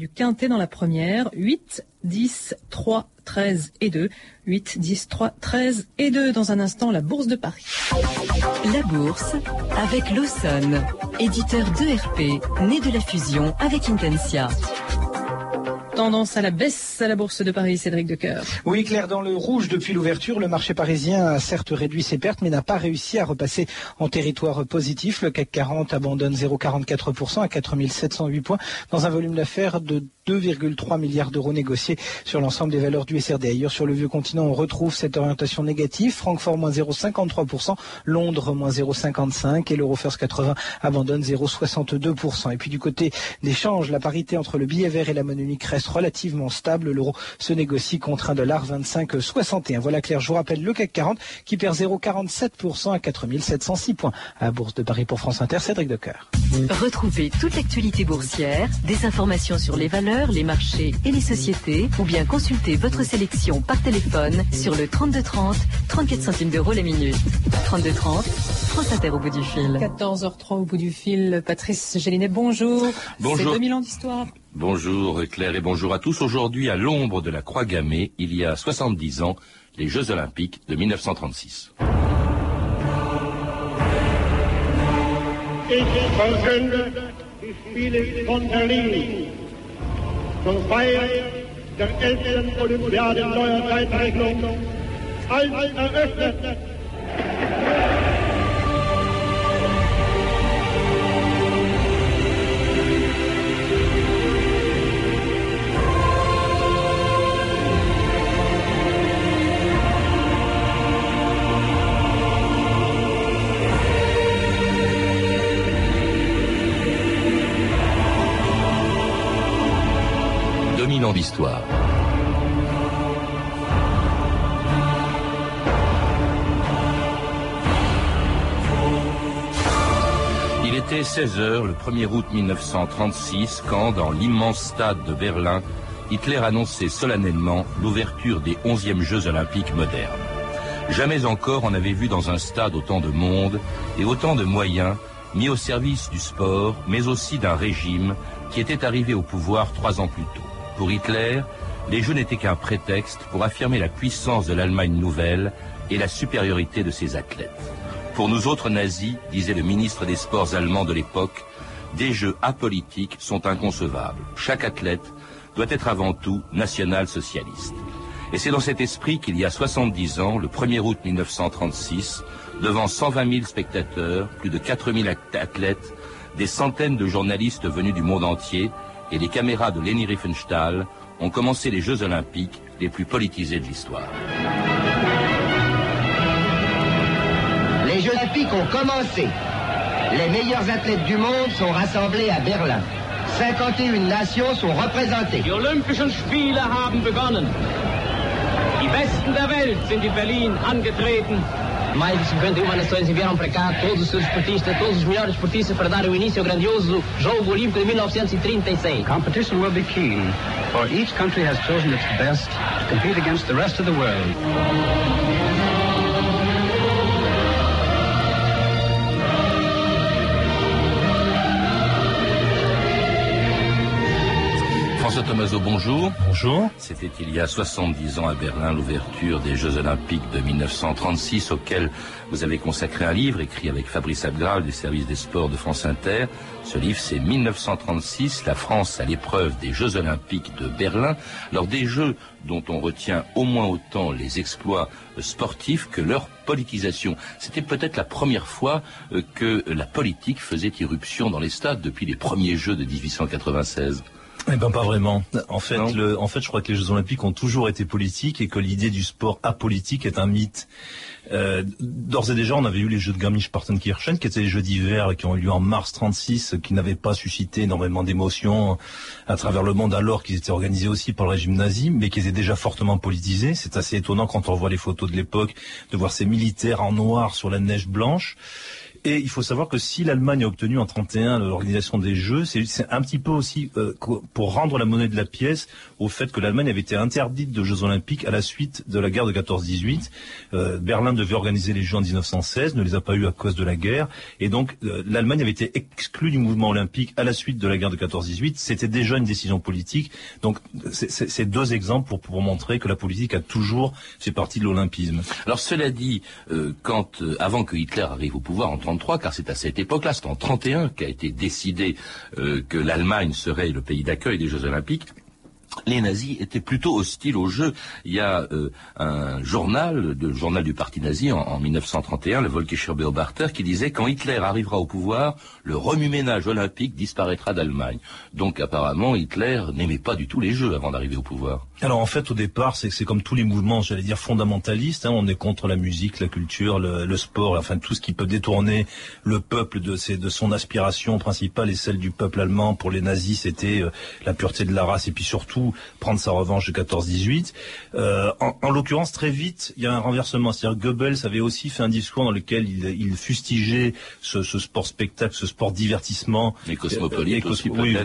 du quintet dans la première. 8, 10, 3, 13 et 2. 8, 10, 3, 13 et 2. Dans un instant, la Bourse de Paris. La Bourse avec Lawson, éditeur d'ERP, né de la fusion avec Intensia tendance à la baisse à la Bourse de Paris, Cédric Decoeur. Oui, Claire, dans le rouge depuis l'ouverture, le marché parisien a certes réduit ses pertes, mais n'a pas réussi à repasser en territoire positif. Le CAC 40 abandonne 0,44% à 4708 points dans un volume d'affaires de 2,3 milliards d'euros négociés sur l'ensemble des valeurs du SRD. Ailleurs sur le vieux continent, on retrouve cette orientation négative. Francfort moins 0,53%, Londres moins 0,55% et l'Euro First 80 abandonne 0,62%. Et puis du côté des changes, la parité entre le billet vert et la monnaie reste relativement stable. L'euro se négocie contre un dollar 25,61. Voilà Claire, je vous rappelle le CAC 40 qui perd 0,47% à 4706 points. À la Bourse de Paris pour France Inter, Cédric Decoeur. Retrouvez toute l'actualité boursière, des informations sur les valeurs, les marchés et les sociétés, ou bien consultez votre sélection par téléphone sur le 3230, 34 centimes d'euros la minute. 3230, France Inter au bout du fil. 14h03 au bout du fil. Patrice Gélinet, bonjour. Bonjour. C'est 2000 ans d'histoire. Bonjour Claire et bonjour à tous. Aujourd'hui, à l'ombre de la Croix Gammée, il y a 70 ans, les Jeux Olympiques de 1936. Ans d'histoire. Il était 16 heures le 1er août 1936 quand, dans l'immense stade de Berlin, Hitler annonçait solennellement l'ouverture des 11e Jeux olympiques modernes. Jamais encore on avait vu dans un stade autant de monde et autant de moyens mis au service du sport, mais aussi d'un régime qui était arrivé au pouvoir trois ans plus tôt. Pour Hitler, les Jeux n'étaient qu'un prétexte pour affirmer la puissance de l'Allemagne nouvelle et la supériorité de ses athlètes. Pour nous autres nazis, disait le ministre des Sports allemand de l'époque, des Jeux apolitiques sont inconcevables. Chaque athlète doit être avant tout national-socialiste. Et c'est dans cet esprit qu'il y a 70 ans, le 1er août 1936, devant 120 000 spectateurs, plus de 4 000 athlètes, des centaines de journalistes venus du monde entier et les caméras de Leni Riefenstahl ont commencé les Jeux olympiques les plus politisés de l'histoire. Les Jeux olympiques ont commencé. Les meilleurs athlètes du monde sont rassemblés à Berlin. 51 nations sont représentées. Die Olympischen Spiele haben begonnen. Die Besten der Welt sind in Berlin angetreten. Mais de 51 nações enviaram para cá todos os seus esportistas, todos os melhores esportistas para dar o início ao grandioso Jogo Olímpico de 1936. Competition will be keen, for each country has chosen its best to compete against the rest of the world. François bonjour. Bonjour. C'était il y a 70 ans à Berlin l'ouverture des Jeux Olympiques de 1936 auquel vous avez consacré un livre écrit avec Fabrice Abgral des services des sports de France Inter. Ce livre c'est 1936, la France à l'épreuve des Jeux Olympiques de Berlin. Alors des Jeux dont on retient au moins autant les exploits sportifs que leur politisation. C'était peut-être la première fois euh, que la politique faisait irruption dans les stades depuis les premiers Jeux de 1896. Eh ben pas vraiment. En fait, le, en fait, je crois que les Jeux Olympiques ont toujours été politiques et que l'idée du sport apolitique est un mythe. Euh, D'ores et déjà, on avait eu les Jeux de Garmisch-Partenkirchen, qui étaient les Jeux d'hiver qui ont eu lieu en mars 36, qui n'avaient pas suscité énormément d'émotions à travers le monde alors qu'ils étaient organisés aussi par le régime nazi, mais qui étaient déjà fortement politisés. C'est assez étonnant quand on voit les photos de l'époque de voir ces militaires en noir sur la neige blanche. Et il faut savoir que si l'Allemagne a obtenu en 31 l'organisation des Jeux, c'est un petit peu aussi euh, pour rendre la monnaie de la pièce au fait que l'Allemagne avait été interdite de Jeux Olympiques à la suite de la guerre de 14-18. Euh, Berlin devait organiser les Jeux en 1916, ne les a pas eu à cause de la guerre, et donc euh, l'Allemagne avait été exclue du mouvement olympique à la suite de la guerre de 14-18. C'était déjà une décision politique. Donc c'est deux exemples pour, montrer que la politique a toujours fait partie de l'olympisme. Alors cela dit, quand avant que Hitler arrive au pouvoir en 33, car c'est à cette époque-là, c'est en 31 qu'a été décidé euh, que l'Allemagne serait le pays d'accueil des Jeux Olympiques, les nazis étaient plutôt hostiles au jeu. Il y a euh, un journal, le journal du parti nazi en, 1931, le Volkischer Beobachter, qui disait quand Hitler arrivera au pouvoir, le remue-ménage olympique disparaîtra d'Allemagne. Donc apparemment, Hitler n'aimait pas du tout les jeux avant d'arriver au pouvoir. Alors en fait, au départ, c'est comme tous les mouvements, j'allais dire fondamentalistes. Hein, on est contre la musique, la culture, le, sport, enfin tout ce qui peut détourner le peuple de, de son aspiration principale et celle du peuple allemand. Pour les nazis, c'était euh, la pureté de la race et puis surtout prendre sa revanche de 14-18. Euh, en, l'occurrence, très vite, il y a un renversement. C'est-à-dire Goebbels avait aussi fait un discours dans lequel il, fustigeait ce, sport spectacle, ce sport divertissement. Les cosmopolites oui,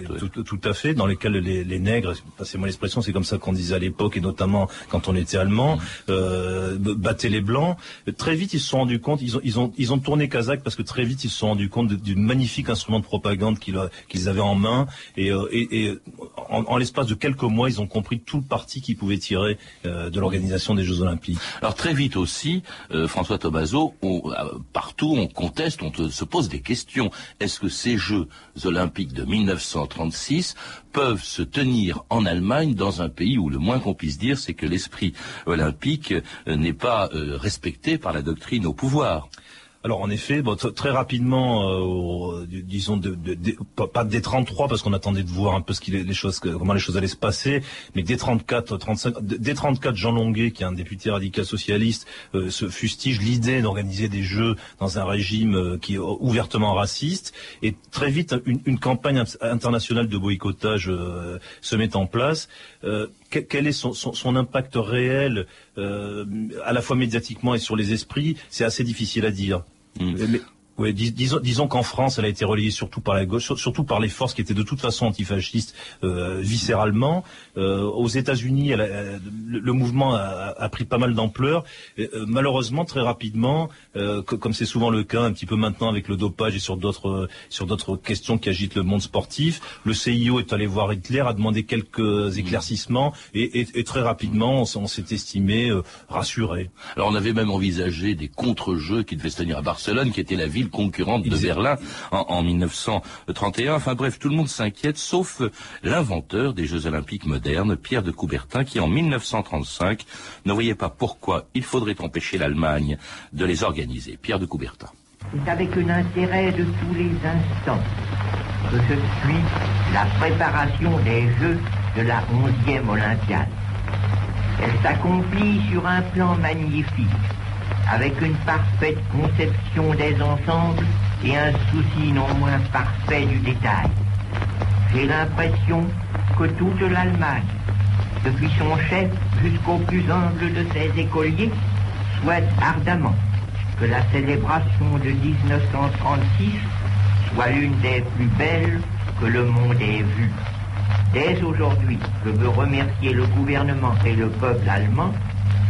tout, à fait, dans lesquels les, nègres, passez-moi l'expression, c'est comme ça qu'on disait à l'époque, et notamment quand on était allemand, mm. euh, battaient les blancs. Très vite, ils se sont rendus compte, ils ont, ils ont, ils ont tourné kazakh parce que très vite, ils se sont rendus compte d'une magnifique instrument de propagande qu'ils avaient en main, et, euh, et, en, en l'espace de quelques mois, ils ont compris tout le parti qu'ils pouvaient tirer euh, de l'organisation des Jeux Olympiques. Alors très vite aussi, euh, François Tomaso, euh, partout on conteste, on se pose des questions. Est-ce que ces Jeux Olympiques de 1936 peuvent se tenir en Allemagne dans un pays où le moins qu'on puisse dire, c'est que l'esprit olympique n'est pas respecté par la doctrine au pouvoir? Alors en effet, très rapidement, euh, disons, de, pas des 33 parce qu'on attendait de voir un peu comment les choses allaient se passer, mais des 34, 35, des 34, Jean Longuet, qui est un député radical socialiste, euh, se fustige l'idée d'organiser des jeux dans un régime euh, qui est ouvertement raciste, et très vite une, campagne internationale de boycottage se met en place quel est son, impact réel, à la fois médiatiquement et sur les esprits, c'est assez difficile à dire. Mm. Oui, disons, disons qu'en France, elle a été relayée surtout par la gauche, surtout par les forces qui étaient de toute façon antifascistes euh, viscéralement. Euh, aux États-Unis, le, mouvement a, pris pas mal d'ampleur. Euh, malheureusement, très rapidement, euh, comme c'est souvent le cas, un petit peu maintenant avec le dopage et sur d'autres sur d'autres questions qui agitent le monde sportif, le CIO est allé voir Hitler, a demandé quelques éclaircissements et, et, et très rapidement, on, s'est estimé euh, rassuré. Alors, on avait même envisagé des contre-jeux qui devaient se tenir à Barcelone, qui était la ville concurrente de Berlin en, 1931. Enfin bref, tout le monde s'inquiète, sauf l'inventeur des Jeux Olympiques modernes, Pierre de Coubertin, qui en 1935 ne voyait pas pourquoi il faudrait empêcher l'Allemagne de les organiser. Pierre de Coubertin. C'est avec un intérêt de tous les instants que je suis la préparation des Jeux de la 11e Olympiade. Elle s'accomplit sur un plan magnifique avec une parfaite conception des ensembles et un souci non moins parfait du détail. J'ai l'impression que toute l'Allemagne, depuis son chef jusqu'au plus humble de ses écoliers, souhaite ardemment que la célébration de 1936 soit l'une des plus belles que le monde ait vues. Dès aujourd'hui, je veux remercier le gouvernement et le peuple allemand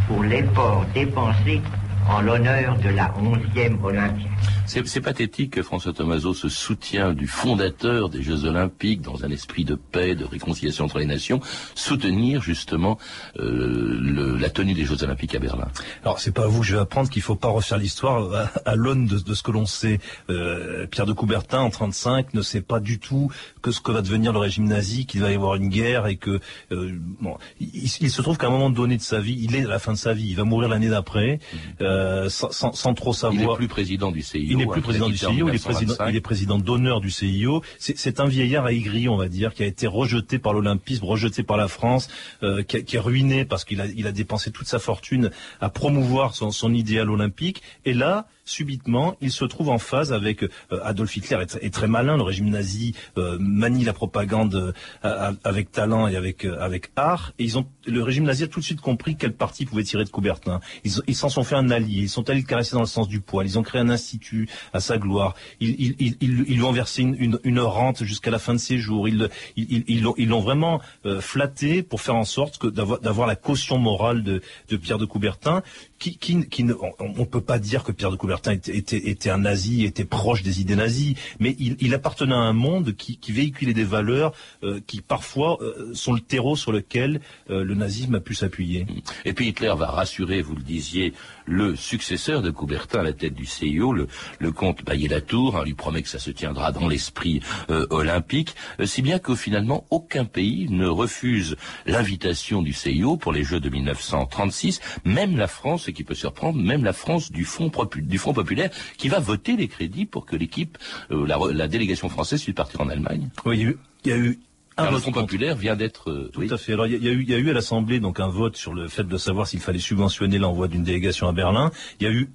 pour l'effort dépensé en l'honneur de la 11e Olympiade. C'est pathétique que François Tomaso se soutient du fondateur des Jeux Olympiques dans un esprit de paix, de réconciliation entre les nations, soutenir justement euh, la tenue des Jeux Olympiques à Berlin. Alors c'est pas à vous que je vais apprendre qu'il faut pas refaire l'histoire à, l'aune de, ce que l'on sait. Euh, Pierre de Coubertin en 35 ne sait pas du tout que ce que va devenir le régime nazi, qu'il va y avoir une guerre et que euh, bon, il, se trouve qu'à un moment donné de sa vie, il est à la fin de sa vie, il va mourir l'année d'après, mmh. Sans, sans, trop savoir. Il n'est plus président du CIO. Il n'est plus président du CIO, il est président, il est président d'honneur du CIO. C'est un vieillard aigri, on va dire, qui a été rejeté par l'Olympisme, rejeté par la France, euh, qui, qui, est ruiné parce qu'il a, il a dépensé toute sa fortune à promouvoir son, son idéal olympique. Et là, subitement, il se trouve en phase avec euh, Adolf Hitler est, très malin. Le régime nazi euh, manie la propagande euh, avec talent et avec avec art. Et ils ont le régime nazi a tout de suite compris quel parti pouvait tirer de Coubertin. Ils s'en sont fait un allié. Ils sont allés le caresser dans le sens du poil. Ils ont créé un institut à sa gloire. Ils, ils, ils, lui ont versé une, une, rente jusqu'à la fin de ses jours. Ils ils l'ont vraiment flatté pour faire en sorte que d'avoir la caution morale de, de Pierre de Coubertin qui, qui, qui ne, on ne peut pas dire que Pierre de Coubertin était, était, était, un nazi, était proche des idées nazies, mais il, appartenait à un monde qui, qui véhiculait des valeurs euh, qui parfois euh, sont le terreau sur lequel euh, le nazisme a pu s'appuyer. Et puis Hitler va rassurer, vous le disiez, le successeur de Coubertin à la tête du CIO, le, comte Baillet-Latour, hein, lui promet que ça se tiendra dans l'esprit olympique, si bien que finalement aucun pays ne refuse l'invitation du CIO pour les Jeux de 1936, même la France ce qui peut surprendre même la France du Front, du Front populaire, qui va voter les crédits pour que l'équipe, euh, la, délégation française puisse partir en Allemagne. Oui, il y a eu, un le Front populaire vient d'être. Euh, Tout à fait. Alors, il y, a eu, il y a eu à l'Assemblée donc un vote sur le fait de savoir s'il fallait subventionner l'envoi d'une délégation à Berlin. Il y a eu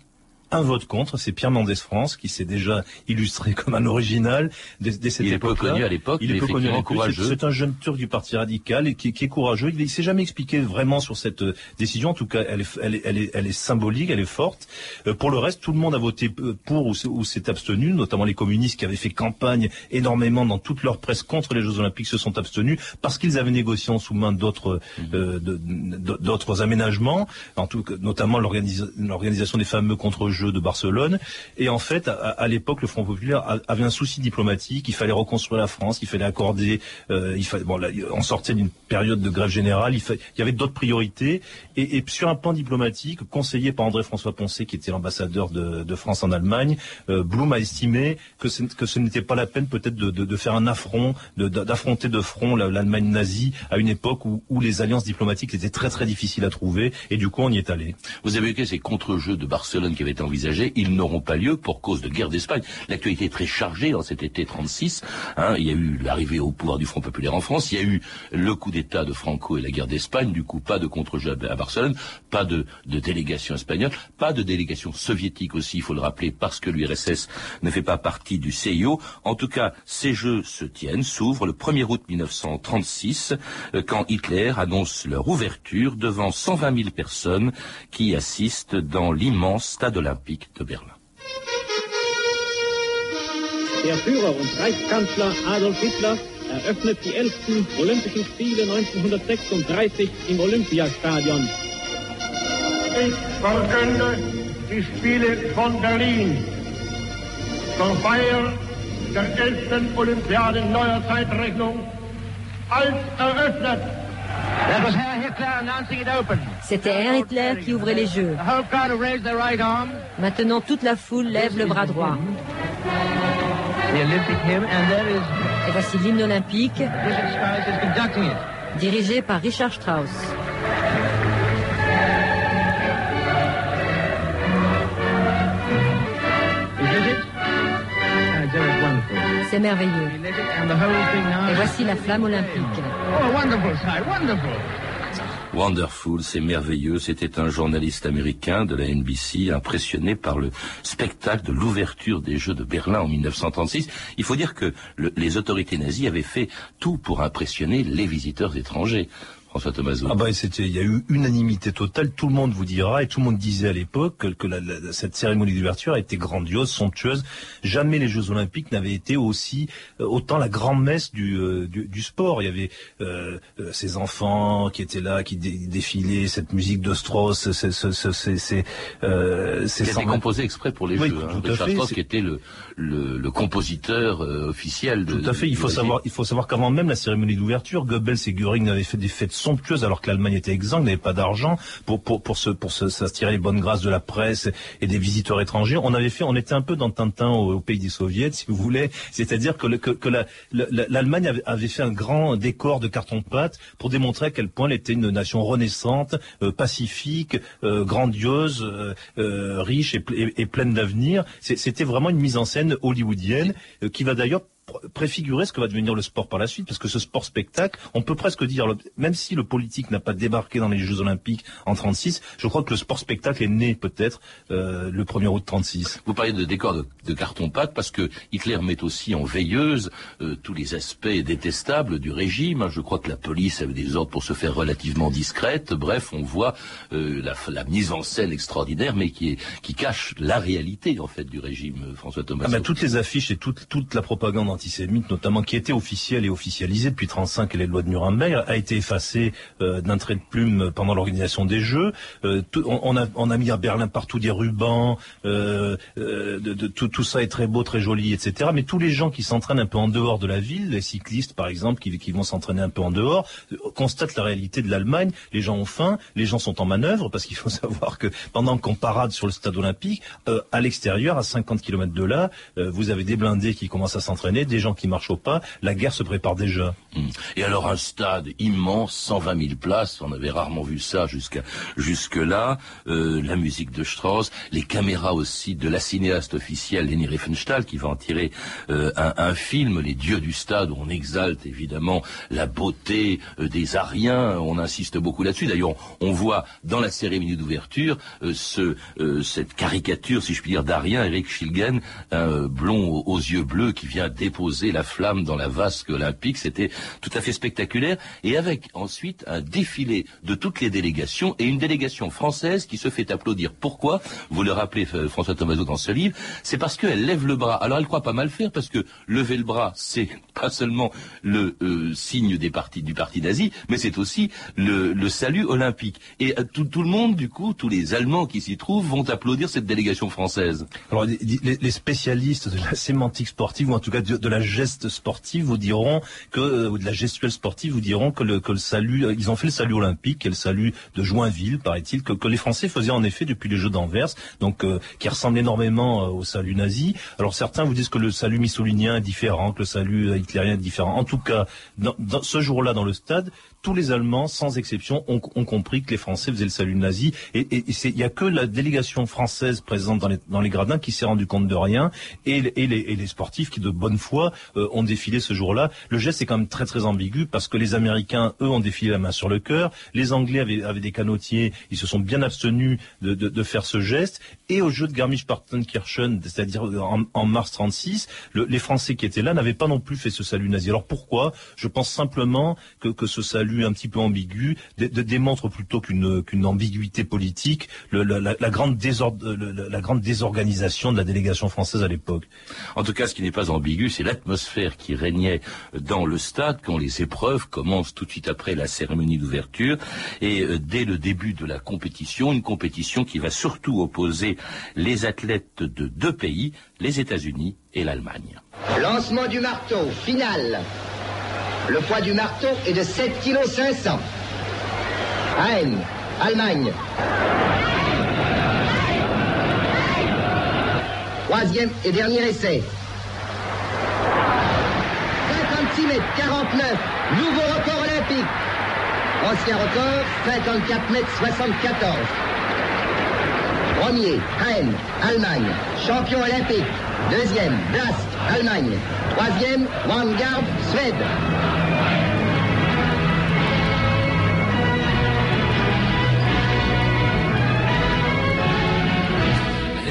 un vote contre, c'est Pierre Mendès France qui s'est déjà illustré comme un original dès, cette il est peu connu à l'époque, il est peu connu courageux. C'est un jeune turc du parti radical et qui, est courageux. Il, ne s'est jamais expliqué vraiment sur cette euh, décision. En tout cas, elle est, elle est, elle est, elle est symbolique, elle est forte. Euh, pour le reste, tout le monde a voté pour ou s'est abstenu, notamment les communistes qui avaient fait campagne énormément dans toute leur presse contre les Jeux Olympiques se sont abstenus parce qu'ils avaient négocié en sous-main d'autres mmh. euh, d'autres aménagements, en tout notamment l'organisation des fameux contre-jeux de Barcelone. Et en fait, à, l'époque, le Front populaire avait un souci diplomatique. Il fallait reconstruire la France, il fallait accorder. Euh, il fallait, bon, là, on sortait d'une période de grève générale. Il, y avait d'autres priorités. Et, sur un plan diplomatique, conseillé par André-François Poncet, qui était l'ambassadeur de, France en Allemagne, euh, Blum a estimé que, ce n'était pas la peine peut-être de, faire un affront, d'affronter de, front l'Allemagne nazie à une époque où, les alliances diplomatiques étaient très très difficiles à trouver. Et du coup, on y est allé. Vous avez vu ces contre-jeux de Barcelone qui avaient été ils n'auront pas lieu pour cause de guerre d'Espagne. L'actualité est très chargée dans cet été 36. Hein. Il y a eu l'arrivée au pouvoir du Front populaire en France, il y a eu le coup d'État de Franco et la guerre d'Espagne, du coup pas de contre-jeu à Barcelone, pas de, de, délégation espagnole, pas de délégation soviétique aussi, il faut le rappeler, parce que l'URSS ne fait pas partie du CIO. En tout cas, ces jeux se tiennent, s'ouvrent le 1er août 1936, euh, quand Hitler annonce leur ouverture devant 120 000 personnes qui assistent dans l'immense stade olympique de Berlin. Der Führer und Reichskanzler Adolf Hitler eröffnet die 11. Olympischen Spiele 1936 im Olympiastadion. Ich verkünde die Spiele von Berlin zur Feier der 11. Olympiade neuer Zeitrechnung als eröffnet. C'était Herr Hitler qui ouvrait les jeux. Maintenant, toute la foule lève le bras droit. Et voici l'hymne olympique dirigé par Richard Strauss. C'est merveilleux. Et voici la flamme olympique. Oh, wonderful, c'est merveilleux. C'était un journaliste américain de la NBC impressionné par le spectacle de l'ouverture des Jeux de Berlin en 1936. Il faut dire que les autorités nazies avaient fait tout pour impressionner les visiteurs étrangers. François Ah bah c'était, il y a eu unanimité totale. Tout le monde vous dira et tout le monde disait à l'époque que, cette cérémonie d'ouverture a été grandiose, somptueuse. Jamais les Jeux Olympiques n'avaient été aussi euh, autant la grande messe du, euh, du, sport. Il y avait euh, ces enfants qui étaient là, qui défilaient, cette musique de Strauss, c'est c'est c'est c'est. C'était composé exprès pour les Jeux. Hein. Richard Strauss qui était le le, le compositeur officiel. De, tout à fait. Il faut savoir, il faut savoir qu'avant même la cérémonie d'ouverture, Goebbels et Göring avaient fait des fêtes somptueuse alors que l'Allemagne était exsangue, n'avait pas d'argent pour pour pour se pour les bonnes grâces de la presse et des visiteurs étrangers. On avait fait, on était un peu dans Tintin au, pays des soviets, si vous voulez. C'est-à-dire que, que, que l'Allemagne avait, fait un grand décor de carton pâte pour démontrer à quel point elle était une nation renaissante, euh, pacifique, euh, grandiose, euh, riche et pleine d'avenir. C'était vraiment une mise en scène hollywoodienne qui va d'ailleurs préfigurer ce que va devenir le sport par la suite, parce que ce sport spectacle, on peut presque dire, même si le politique n'a pas débarqué dans les Jeux Olympiques en 36, je crois que le sport spectacle est né peut-être euh, le 1er août 36. Vous parlez de décor de, carton-pâte parce que Hitler met aussi en veilleuse euh, tous les aspects détestables du régime. Je crois que la police avait des ordres pour se faire relativement discrète. Bref, on voit euh, la, la, mise en scène extraordinaire, mais qui, est, qui cache la réalité en fait du régime François Thomas. Ah ben, toutes les affiches et toute, toute la propagande notamment qui était officielle et officialisée depuis 35 et les lois de Nuremberg, a été effacée d'un trait de plume pendant l'organisation des Jeux. Tout, on, a, mis à Berlin partout des rubans, euh, euh, tout, ça est très beau, très joli, etc. Mais tous les gens qui s'entraînent un peu en dehors de la ville, les cyclistes par exemple, qui, vont s'entraîner un peu en dehors, euh, constatent la réalité de l'Allemagne. Les gens ont faim, les gens sont en manœuvre, parce qu'il faut savoir que pendant qu'on parade sur le stade olympique, euh, à l'extérieur, à 50 km de là, euh, vous avez des blindés qui commencent à s'entraîner, des gens qui marchent au pas. La guerre se prépare déjà. Mmh. Et alors un stade immense, 120 000 places, on avait rarement vu ça jusqu'à jusque là. Euh, la musique de Strauss, les caméras aussi de la cinéaste officielle Leni Riefenstahl qui va en tirer euh, un, film, Les Dieux du Stade, où on exalte évidemment la beauté euh, des Ariens, on insiste beaucoup là-dessus. D'ailleurs, on, voit dans la cérémonie d'ouverture ce, cette caricature, si je puis dire, d'Arien, Eric Schilgen, un blond aux yeux bleus qui vient déposer la flamme dans la vasque olympique. C'était tout à fait spectaculaire. Et avec ensuite un défilé de toutes les délégations et une délégation française qui se fait applaudir. Pourquoi? Vous le rappelez, euh, François Tomaso, dans ce livre, c'est parce qu'elle lève le bras. Alors elle croit pas mal faire, parce que lever le bras, c'est pas seulement le euh, signe des partis, du parti d'Asie, mais c'est aussi le, salut olympique. Et euh, tout, le monde, du coup, tous les Allemands qui s'y trouvent, vont applaudir cette délégation française. Alors les, les, spécialistes de la sémantique sportive, ou en tout cas de, la geste sportive, vous diront que, ou de la gestuelle sportive, vous diront que le, que le salut, ils ont fait le salut olympique, et le salut de Joinville, paraît-il, que, que les Français faisaient en effet depuis les Jeux d'Anvers, donc euh, qui ressemble énormément euh, au salut nazi. Alors certains vous disent que le salut mussolinien est différent, que le salut hitlérien est différent. En tout cas, ce jour-là dans le stade, tous les Allemands, sans exception, ont, ont, compris que les Français faisaient le salut nazi. Et il n'y a que la délégation française présente dans les, dans les gradins qui s'est rendu compte de rien, et, et, les, et, les, sportifs qui, de bonne foi, euh, ont défilé ce jour-là. Le geste est quand même très très ambigu parce que les Américains, eux, ont défilé la main sur le cœur. Les Anglais avaient, avaient des canotiers, ils se sont bien abstenus de, de, de faire ce geste. Et au jeu de Garmisch-Partenkirchen, c'est-à-dire en, en, mars 36, le, les Français qui étaient là n'avaient pas non plus fait ce salut nazi. Alors pourquoi? Je pense simplement que, que ce salut un petit peu ambigu, de, démontre plutôt qu'une qu'une ambiguïté politique le, la, la, grande désordre, la grande désorganisation de la délégation française à l'époque. En tout cas, ce qui n'est pas ambigu, c'est l'atmosphère qui régnait dans le stade quand les épreuves commencent tout de suite après la cérémonie d'ouverture et euh, dès le début de la compétition, une compétition qui va surtout opposer les athlètes de deux pays, les États-Unis et l'Allemagne. Lancement du marteau, final. Le poids du marteau est de 7 kg 500. Haine, Allemagne. Troisième et dernier essai. 56 mètres 49, nouveau record olympique. Ancien record, 54 mètres 74. Premier, Haine, Allemagne. Champion olympique. Deuxième, Blast, Allemagne. Troisième, Vanguard, Suède.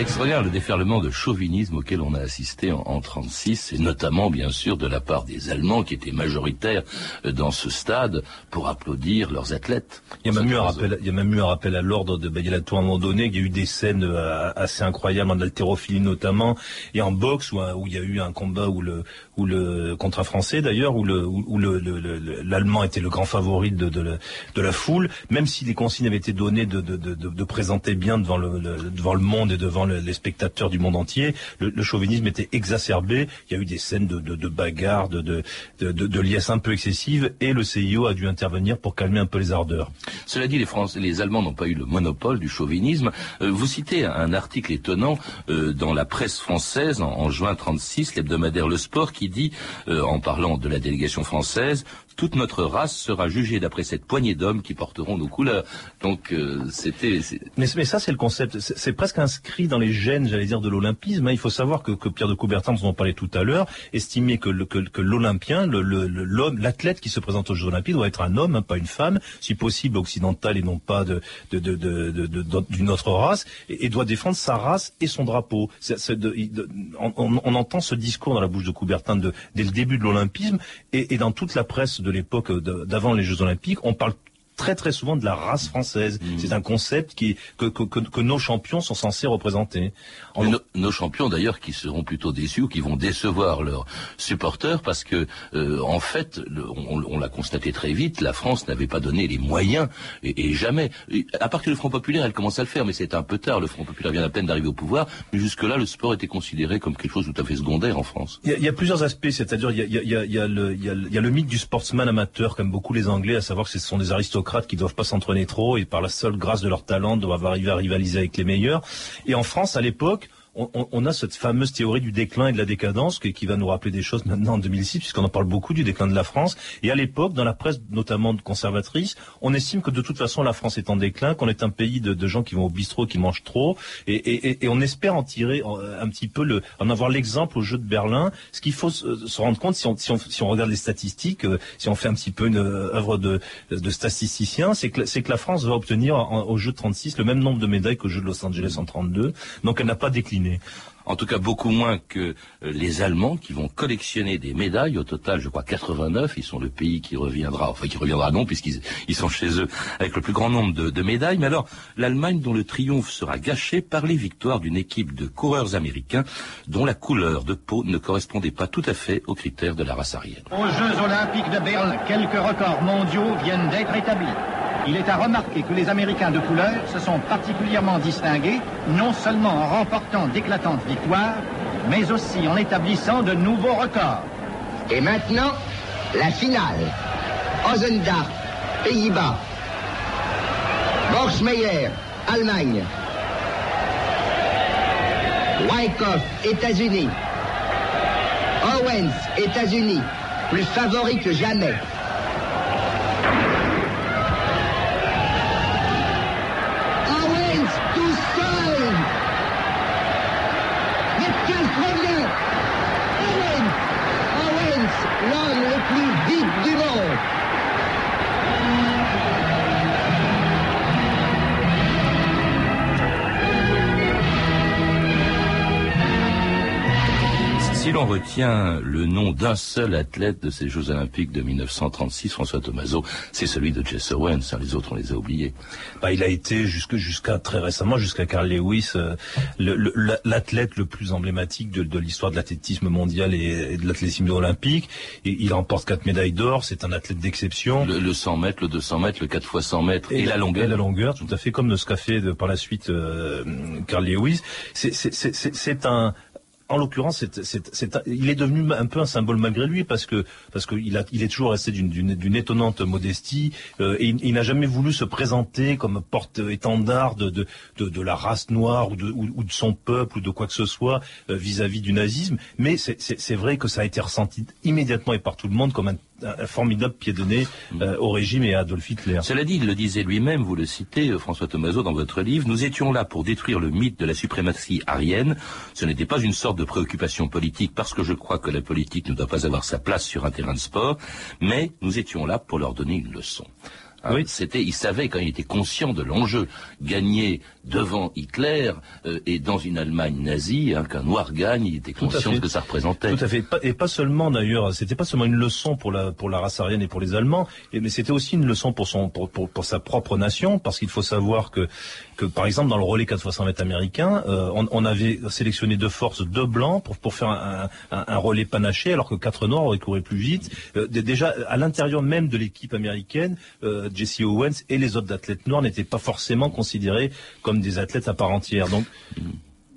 Extraordinaire le déferlement de chauvinisme auquel on a assisté en, en 36, et notamment bien sûr de la part des Allemands qui étaient majoritaires euh, dans ce stade pour applaudir leurs athlètes. Il y a même eu un rappel, il y a même eu un rappel à l'ordre de Bayalato à un moment donné. Il y a eu des scènes euh, assez incroyables en haltérophilie notamment et en boxe où, où il y a eu un combat où le où le contre un Français d'ailleurs où le où le l'allemand était le grand favori de de, de la foule, même si les consignes avaient été données de de, de, de présenter bien devant le, devant le monde et devant le, les spectateurs du monde entier, le, chauvinisme était exacerbé. Il y a eu des scènes de, de, de bagarres, de, de, de, de liesses un peu excessives, et le CIO a dû intervenir pour calmer un peu les ardeurs. Cela dit, les, Français, les Allemands n'ont pas eu le monopole du chauvinisme. Euh, vous citez un article étonnant euh, dans la presse française en, juin 36, l'hebdomadaire Le Sport, qui dit, euh, en parlant de la délégation française, toute notre race sera jugée d'après cette poignée d'hommes qui porteront nos couleurs. Donc euh, c'était. Mais, ça c'est le concept. C'est presque inscrit dans les gènes, j'allais dire, de l'olympisme. Hein. Il faut savoir que, Pierre de Coubertin, dont on parlait tout à l'heure, estimait que, l'Olympien, l'athlète qui se présente aux Jeux Olympiques doit être un homme, hein, pas une femme, si possible occidental et non pas d'une autre race, et, doit défendre sa race et son drapeau. on, entend ce discours dans la bouche de Coubertin dès le début de l'olympisme et, et dans toute la presse de l'époque d'avant les Jeux Olympiques, on parle très très souvent de la race française. Mmh. C'est un concept qui que, que, que, nos champions sont censés représenter. nos champions d'ailleurs qui seront plutôt déçus ou qui vont décevoir leurs supporters parce que euh, en fait, on, on l'a constaté très vite, la France n'avait pas donné les moyens et, et, jamais. À partir du Front populaire, elle commence à le faire, mais c'est un peu tard. Le Front populaire vient à peine d'arriver au pouvoir, mais jusque-là, le sport était considéré comme quelque chose tout à fait secondaire en France. Il y a, il y a plusieurs aspects, c'est-à-dire il y a, il y, a, il y, a le, il y a le mythe du sportsman amateur, comme beaucoup les Anglais, à savoir que ce sont des aristocrates qui doivent pas s'entraîner trop et par la seule grâce de leur talent doivent arriver à rivaliser avec les meilleurs. Et en France, à l'époque, on, a cette fameuse théorie du déclin et de la décadence qui, va nous rappeler des choses maintenant en 2006, puisqu'on en parle beaucoup du déclin de la France. Et à l'époque, dans la presse notamment conservatrice, on estime que de toute façon la France est en déclin, qu'on est un pays de, gens qui vont au bistrot, qui mangent trop, et, on espère en tirer un petit peu en avoir l'exemple au jeu de Berlin. Ce qu'il faut se, rendre compte, si on, regarde les statistiques, euh, si on fait un petit peu une euh, œuvre de, statisticien, c'est que, c'est que la France va obtenir au jeu de 36 le même nombre de médailles qu'au jeu de Los Angeles en 32. Donc elle n'a pas décliné. En tout cas, beaucoup moins que euh, les Allemands qui vont collectionner des médailles. Au total, je crois 89. Ils sont le pays qui reviendra, enfin qui reviendra non, puisqu'ils ils sont chez eux avec le plus grand nombre de, médailles. Mais alors, l'Allemagne dont le triomphe sera gâché par les victoires d'une équipe de coureurs américains dont la couleur de peau ne correspondait pas tout à fait aux critères de la race aryenne. Aux Jeux olympiques de Berlin, quelques records mondiaux viennent d'être établis. Il est à remarquer que les Américains de couleur se sont particulièrement distingués, non seulement en remportant d'éclatantes victoires, mais aussi en établissant de nouveaux records. Et maintenant, la finale. Ozendorf, Pays-Bas. Borsmeyer, Allemagne. Wyckoff, États-Unis. Owens, États-Unis. Plus favori que jamais. L'on retient le nom d'un seul athlète de ces Jeux Olympiques de 1936, François Tomaso, c'est celui de Jesse Owens. Hein, les autres, on les a oubliés. Bah, il a été jusque jusqu'à très récemment, jusqu'à Carl Lewis, euh, l'athlète le, plus emblématique de, l'histoire de l'athlétisme mondial et, de l'athlétisme olympique. Et il remporte quatre médailles d'or. C'est un athlète d'exception. Le, 100 mètres, le 200 mètres, le 4 fois 100 mètres et, la longueur. Et la longueur, tout à fait comme ce qu'a fait par la suite euh, Carl Lewis. C'est un en l'occurrence, il est devenu un peu un symbole malgré lui parce que parce qu'il est toujours resté d'une étonnante modestie euh, et il, n'a jamais voulu se présenter comme porte-étendard de, de, la race noire ou de, son peuple ou de quoi que ce soit euh, vis-à-vis du nazisme. Mais c'est vrai que ça a été ressenti immédiatement et par tout le monde comme un un formidable pied de nez euh, au régime et à Adolf Hitler. Cela dit, il le disait lui-même, vous le citez, euh, François Tomaso, dans votre livre, nous étions là pour détruire le mythe de la suprématie arienne. Ce n'était pas une sorte de préoccupation politique, parce que je crois que la politique ne doit pas avoir sa place sur un terrain de sport, mais nous étions là pour leur donner une leçon. Hein, oui. C'était, il savait quand il était conscient de l'enjeu, gagner devant Hitler euh, et dans une Allemagne nazie, hein, qu'un noir gagne, il était conscient de ce que ça représentait. Tout à fait, et pas seulement d'ailleurs, c'était pas seulement une leçon pour la pour la race aryenne et pour les Allemands, mais c'était aussi une leçon pour son pour, pour, pour sa propre nation, parce qu'il faut savoir que que par exemple dans le relais 400 mètres américain, euh, on, on, avait sélectionné de force deux blancs pour pour faire un, un, un, relais panaché, alors que quatre noirs auraient couru plus vite. Euh, déjà à l'intérieur même de l'équipe américaine, Jesse Owens et les autres athlètes noirs n'étaient pas forcément considérés comme des athlètes à part entière.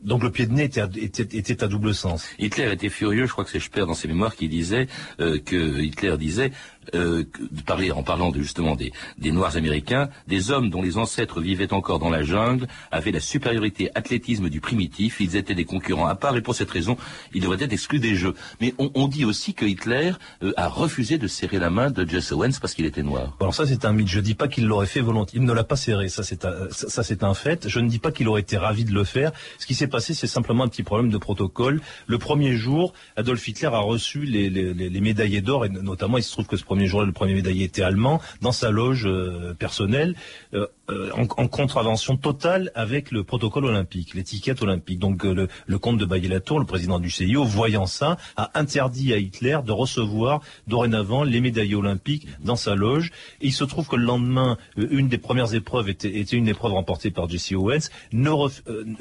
Donc, le pied de nez était à, était, à, double sens. Hitler était furieux, je crois que c'est Speer dans ses mémoires qui disait euh, que Hitler disait euh, parler en parlant de, justement des, des Noirs américains, des hommes dont les ancêtres vivaient encore dans la jungle, avaient la supériorité athlétisme du primitif, ils étaient des concurrents à part et pour cette raison, ils devraient être exclus des Jeux. Mais on, on dit aussi que Hitler euh, a refusé de serrer la main de Jesse Owens parce qu'il était noir. Alors ça c'est un mythe. Je dis pas qu'il l'aurait fait volontiers. Il ne l'a pas serré. Ça c'est un, un fait. Je ne dis pas qu'il aurait été ravi de le faire. Ce qui s'est passé, c'est simplement un petit problème de protocole. Le premier jour, Adolf Hitler a reçu les, les, les médaillés d'or et notamment il se trouve que ce premier jour-là, le premier médaillé était allemand dans sa loge euh, personnelle. Euh, euh, en, en, contravention totale avec le protocole olympique, l'étiquette olympique. Donc le, comte de Bailly-Latour, le président du CIO, voyant ça, a interdit à Hitler de recevoir dorénavant les médaillés olympiques dans sa loge. Et il se trouve que le lendemain, une des premières épreuves était, une épreuve remportée par Jesse Owens. Ne,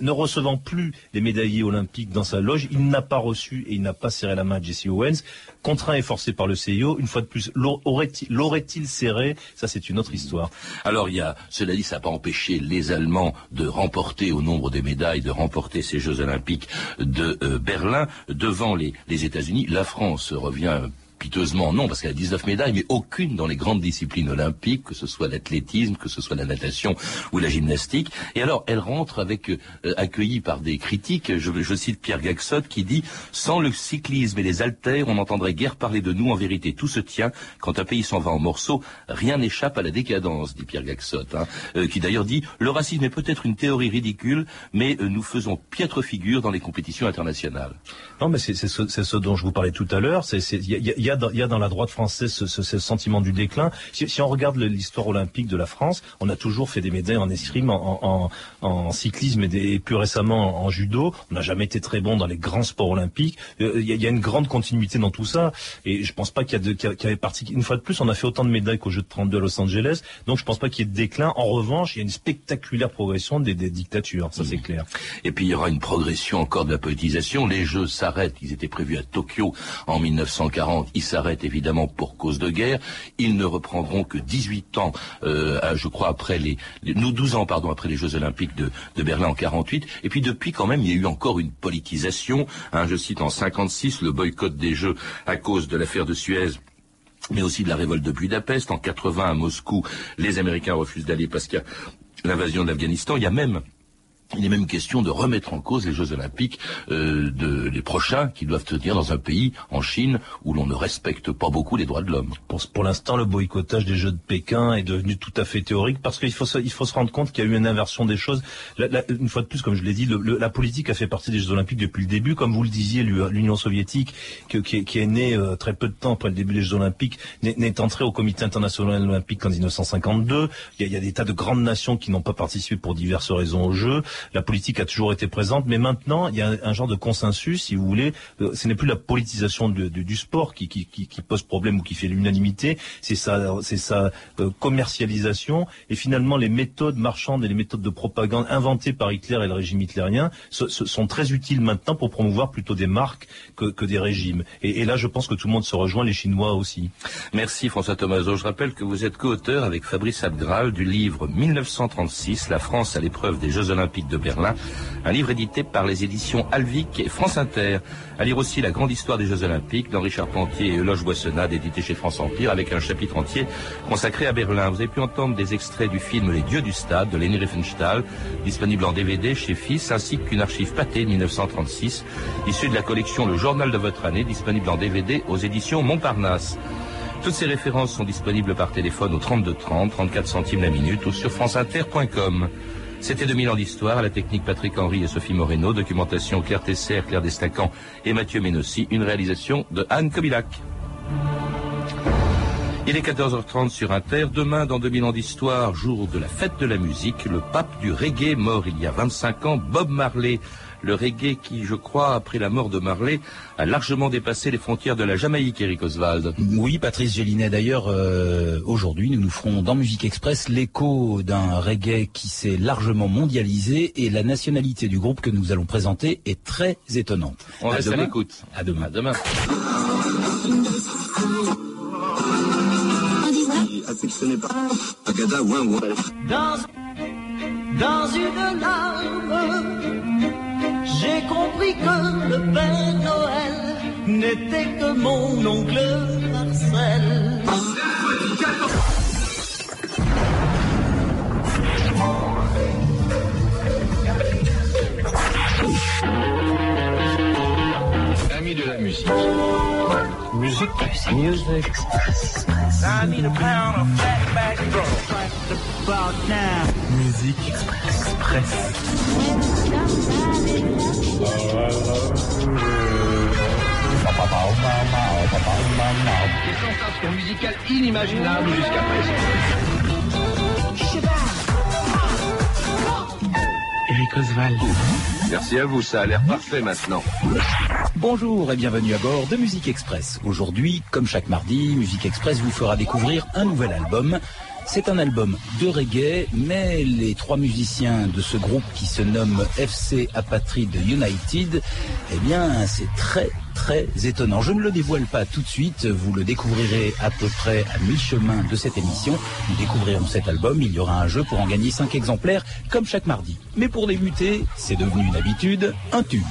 ne, recevant plus les médaillés olympiques dans sa loge, il n'a pas reçu et il n'a pas serré la main à Jesse Owens. Contraint et forcé par le CIO, une fois de plus, l'aurait-il serré? Ça, c'est une autre histoire. Alors, il y a, cela dit, ça n'a pas empêché les Allemands de remporter au nombre des médailles, de remporter ces Jeux Olympiques de euh, Berlin devant les, les États-Unis. La France revient piteusement non, parce qu'elle a 19 médailles, mais aucune dans les grandes disciplines olympiques, que ce soit l'athlétisme, que ce soit la natation ou la gymnastique. Et alors, elle rentre avec, euh, accueillie par des critiques, je, je, cite Pierre Gaxot qui dit « Sans le cyclisme et les haltères, on n'entendrait guère parler de nous. En vérité, tout se tient. Quand un pays s'en va en morceaux, rien n'échappe à la décadence, dit Pierre Gaxot, hein, euh, qui d'ailleurs dit « Le racisme est peut-être une théorie ridicule, mais euh, nous faisons piètre figure dans les compétitions internationales. » Non, mais c'est ce, ce, dont je vous parlais tout à l'heure. Y a, il y a dans la droite française ce, ce, ce sentiment du déclin. Si, si on regarde l'histoire olympique de la France, on a toujours fait des médailles en escrime, en, en, en cyclisme et, des, et, plus récemment en judo. On n'a jamais été très bon dans les grands sports olympiques. Euh, il y, a, il y, a, une grande continuité dans tout ça. Et je pense pas qu'il y, a qu y avait parti. Une fois de plus, on a fait autant de médailles qu'au Jeux de 32 à Los Angeles. Donc je pense pas qu'il y ait de déclin. En revanche, il y a une spectaculaire progression des, des dictatures. Ça, c'est clair. Et puis il y aura une progression encore de la politisation. Les Jeux s'arrêtent. Ils étaient prévus à Tokyo en 1940. Ils s'arrêtent évidemment pour cause de guerre. Ils ne reprendront que 18 ans, euh, je crois, après les, les, nous 12 ans, pardon, après les Jeux Olympiques de, de, Berlin en 48. Et puis depuis, quand même, il y a eu encore une politisation. Hein, je cite en 56 le boycott des Jeux à cause de l'affaire de Suez mais aussi de la révolte de Budapest. En 80 à Moscou, les Américains refusent d'aller parce qu'il y a l'invasion de l'Afghanistan. Il y a même il est même question de remettre en cause les Jeux Olympiques euh, de, prochains qui doivent tenir dans un pays, en Chine, où l'on ne respecte pas beaucoup les droits de l'homme. Pour, pour l'instant, le boycottage des Jeux de Pékin est devenu tout à fait théorique parce qu'il faut, il faut se rendre compte qu'il y a eu une inversion des choses. La, la, une fois de plus, comme je l'ai dit, le, le, la politique a fait partie des Jeux Olympiques depuis le début. Comme vous le disiez, l'Union soviétique, que, qui, qui, est née euh, très peu de temps après le début des Jeux Olympiques, n'est entrée au Comité international olympique qu'en 1952. Il y, a, il y a des tas de grandes nations qui n'ont pas participé pour diverses raisons aux Jeux la politique a toujours été présente, mais maintenant il y a un, genre de consensus, si vous voulez. Euh, ce n'est plus la politisation du sport qui, pose problème ou qui fait l'unanimité, c'est sa, euh, commercialisation et finalement les méthodes marchandes et les méthodes de propagande inventées par Hitler et le régime hitlérien sont très utiles maintenant pour promouvoir plutôt des marques que, des régimes. Et, et, là, je pense que tout le monde se rejoint, les Chinois aussi. Merci François Thomaso. Je rappelle que vous êtes co-auteur avec Fabrice Abgral du livre 1936, La France à l'épreuve des Jeux Olympiques de Berlin, un livre édité par les éditions Alvic et France Inter. À lire aussi La grande histoire des Jeux Olympiques d'Henri Charpentier et Loge Boissonnade, édité chez France Empire, avec un chapitre entier consacré à Berlin. Vous avez pu entendre des extraits du film Les Dieux du Stade de Leni Riefenstahl, disponible en DVD chez Fils, ainsi qu'une archive pâtée de 1936, issue de la collection Le Journal de votre année, disponible en DVD aux éditions Montparnasse. Toutes ces références sont disponibles par téléphone au 32 30, 34 centimes la minute ou sur franceinter.com. C'était 2000 ans d'histoire, à la technique Patrick Henry et Sophie Moreno, documentation Claire Tesser, Claire Destacan et Mathieu Ménossi, une réalisation de Anne Kobilac. Il est 14h30 sur Inter. Demain, dans 2000 ans d'histoire, jour de la fête de la musique, le pape du reggae mort il y a 25 ans, Bob Marley. Le reggae qui, je crois, après la mort de Marley, a largement dépassé les frontières de la Jamaïque, Eric Oswald. Oui, Patrice Gélinet. D'ailleurs, euh, aujourd'hui, nous nous ferons dans Musique Express l'écho d'un reggae qui s'est largement mondialisé et la nationalité du groupe que nous allons présenter est très étonnante. On à reste demain. à l'écoute. À demain. À demain. Dans, dans une larme, j'ai compris que le Père Noël n'était que mon oncle Marcel. Amis de la musique. Musique. Music. I need a pound of fat back About now. Musique Express. Des sensations musicales inimaginables jusqu'à présent. Eric Oswald. Merci à vous, ça a l'air parfait maintenant. Bonjour et bienvenue à bord de Musique Express. Aujourd'hui, comme chaque mardi, Musique Express vous fera découvrir un nouvel album. C'est un album de reggae, mais les trois musiciens de ce groupe qui se nomme FC Apatride United, eh bien, c'est très très étonnant. Je ne le dévoile pas tout de suite, vous le découvrirez à peu près à mi-chemin de cette émission. Nous découvrirons cet album, il y aura un jeu pour en gagner 5 exemplaires, comme chaque mardi. Mais pour débuter, c'est devenu une habitude, un tube.